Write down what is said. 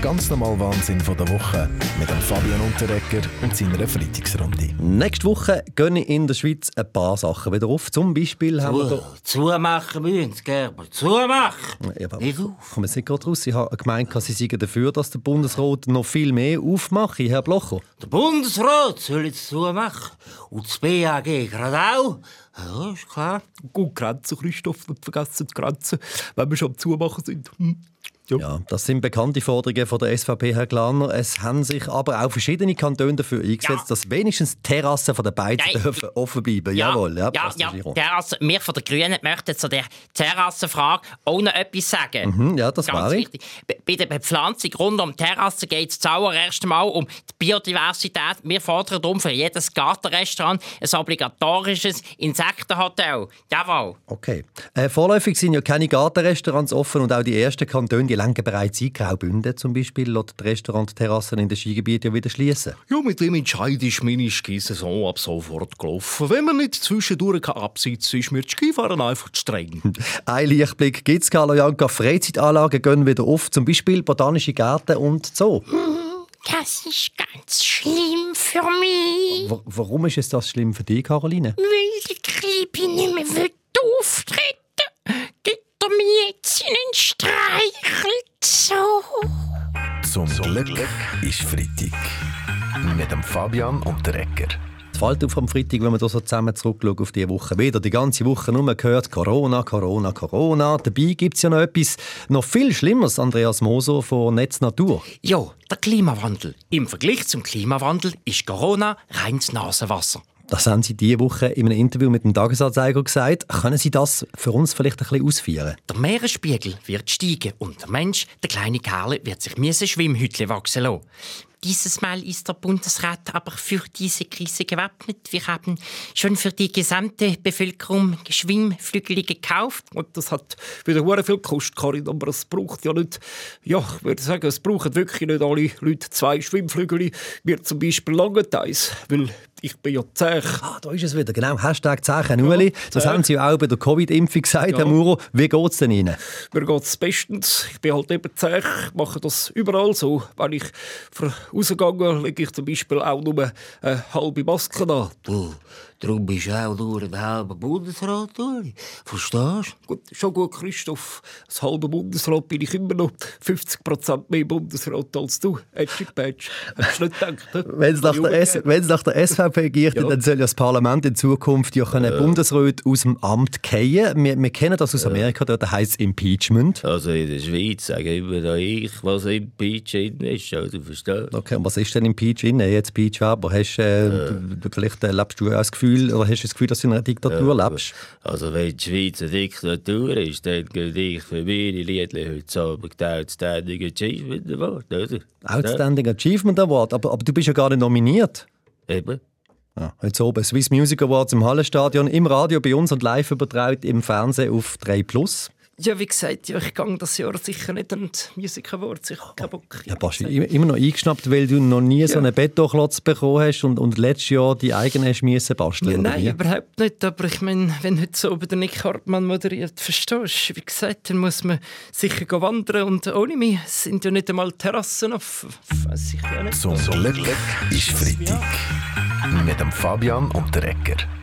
Der ganz normale Wahnsinn von der Woche mit dem Fabian Unterrecker und seiner Freitagsrunde. Nächste Woche gehen in der Schweiz ein paar Sachen wieder auf. Zum Beispiel haben wir da... Zumachen müssen Sie, Gerber. Zumachen! Ja, aber Nicht ich auf. komme jetzt nicht gerade raus. Ich habe gemeint, Sie seien dafür, dass der Bundesrat noch viel mehr aufmache, Herr Blocher. Der Bundesrat soll jetzt zumachen. Und das BAG gerade auch. Ja, ist klar. Gut, Grenzen, Christoph, nicht vergessen die Grenzen, wenn wir schon am Zumachen sind. Hm. Ja, das sind bekannte Forderungen von der SVP, Herr Glaner. Es haben sich aber auch verschiedene Kantone dafür eingesetzt, Ja. dass wenigstens Terrassen von den beiden Nein. dürfen offen bleiben. Jawohl, ja, ja, ja. das ist rund. Terrasse, wir von den Grünen möchten zu der Terrassenfrage auch noch etwas sagen. Mhm, ja, das Ganz wäre ich. wichtig. Bei- Bei der Bepflanzung rund um die Terrasse geht es zuallererst mal um die Biodiversität. Wir fordern darum für jedes Gartenrestaurant ein obligatorisches Insektenhotel. Jawohl. Okay. Äh, vorläufig sind ja keine Gartenrestaurants offen und auch die ersten Kantone, die lenken bereits ein. Graubünden zum Beispiel, lässt die Restaurantterrassen in den Skigebieten ja wieder schließen. Ja, mit dem Entscheid ist meine Skisaison ab sofort gelaufen. Wenn man nicht zwischendurch kann absitzen ist mir das Skifahren einfach zu streng. Ein Lichtblick gibt es, Carlo Janka. Freizeitanlagen gehen wieder auf, zum Beispiel botanische Gärten und Zoo. Das ist ganz schlimm für mich, W warum ist es das schlimm für dich, Caroline? weil der Klibi Glück, ist Freitag. Mit dem Fabian Unterrecker. Es fällt auf am Freitag, wenn man da so zusammen zurückschaut auf diese Woche. Wieder die ganze Woche nur gehört Corona, Corona, Corona. Dabei gibt es ja noch etwas noch viel Schlimmeres, Andreas Moser von Netz Natur. Ja, der Klimawandel. Im Vergleich zum Klimawandel ist Corona reines Nasenwasser. Das haben Sie diese Woche in einem Interview mit dem Tagesanzeiger gesagt. Können Sie das für uns vielleicht ein bisschen ausführen? Der Meeresspiegel wird steigen und der Mensch, der kleine Kerl, wird sich müssen Schwimmhütle wachsen lassen. Dieses Mal ist der Bundesrat aber für diese Krise gewappnet. Wir haben schon für die gesamte Bevölkerung Schwimmflügel gekauft. Und das hat wieder sehr viel gekostet, Karin, aber es braucht ja nicht, ja, ich würde sagen, es brauchen wirklich nicht alle Leute zwei Schwimmflügel. Mir zum Beispiel lange eins, weil ich bin ja zäh. Ah, da ist es wieder, genau. Hashtag Zeichen Uli. Das Ja. haben Sie ja auch bei der Covid-Impfung gesagt, Herr Muro. Wie geht es denn Ihnen? Mir geht es bestens. Ich bin halt eben zäh, ich mache das überall so. Wenn ich rausgehe, lege ich zum Beispiel auch nur eine halbe Maske an. Du, darum bist du auch nur ein halber Bundesrat, Uli. Verstehst Gut, schon gut, Christoph. Als halber Bundesrat bin ich immer noch 50% mehr Bundesrat als du. Edgy Badge. Hättest du nicht gedacht? Wenn es nach, nach der SVP geht, Ja. dann soll ja das Parlament in Zukunft ja können Bundesräte aus dem Amt kehren. Wir, wir kennen das aus Amerika, dort heisst es Impeachment. Also in der Schweiz sage immer noch ich, was im Peach drin ist. Also verstehst du? Okay, und was ist denn im Peach inne? Jetzt Peach Weber, hast, äh, du, vielleicht äh, lebst du auch das Gefühl, oder hast du das Gefühl, dass du in einer Diktatur lebst? Also wenn die Schweiz eine Diktatur ist, dann gehe ich für meine Liedli heute Abend Outstanding Achievement Award, oder? Outstanding Achievement Award, aber, aber du bist ja gar nicht nominiert. Eben. Ja, heute oben Swiss Music Awards im Hallenstadion, im Radio bei uns und live übertragen im Fernsehen auf 3 Plus. Ja, wie gesagt, ja, ich gehe das Jahr sicher nicht an die Music Awards. Ich habe keinen Bock. Ja, Basti, immer noch eingeschnappt, weil du noch nie so einen Betonklotz bekommen hast und, und letztes Jahr die eigene hast müssen basteln. Ja, oder nein, wie? überhaupt nicht. Aber ich meine, wenn heute so über den Nick Hartmann moderiert, verstehst du? Wie gesagt, dann muss man sicher gehen wandern. Und ohne mich sind ja nicht einmal Terrassen offen. Weiß ich ja nicht. Zum Glück ist Freitag. Mit dem Fabian Unterrecker.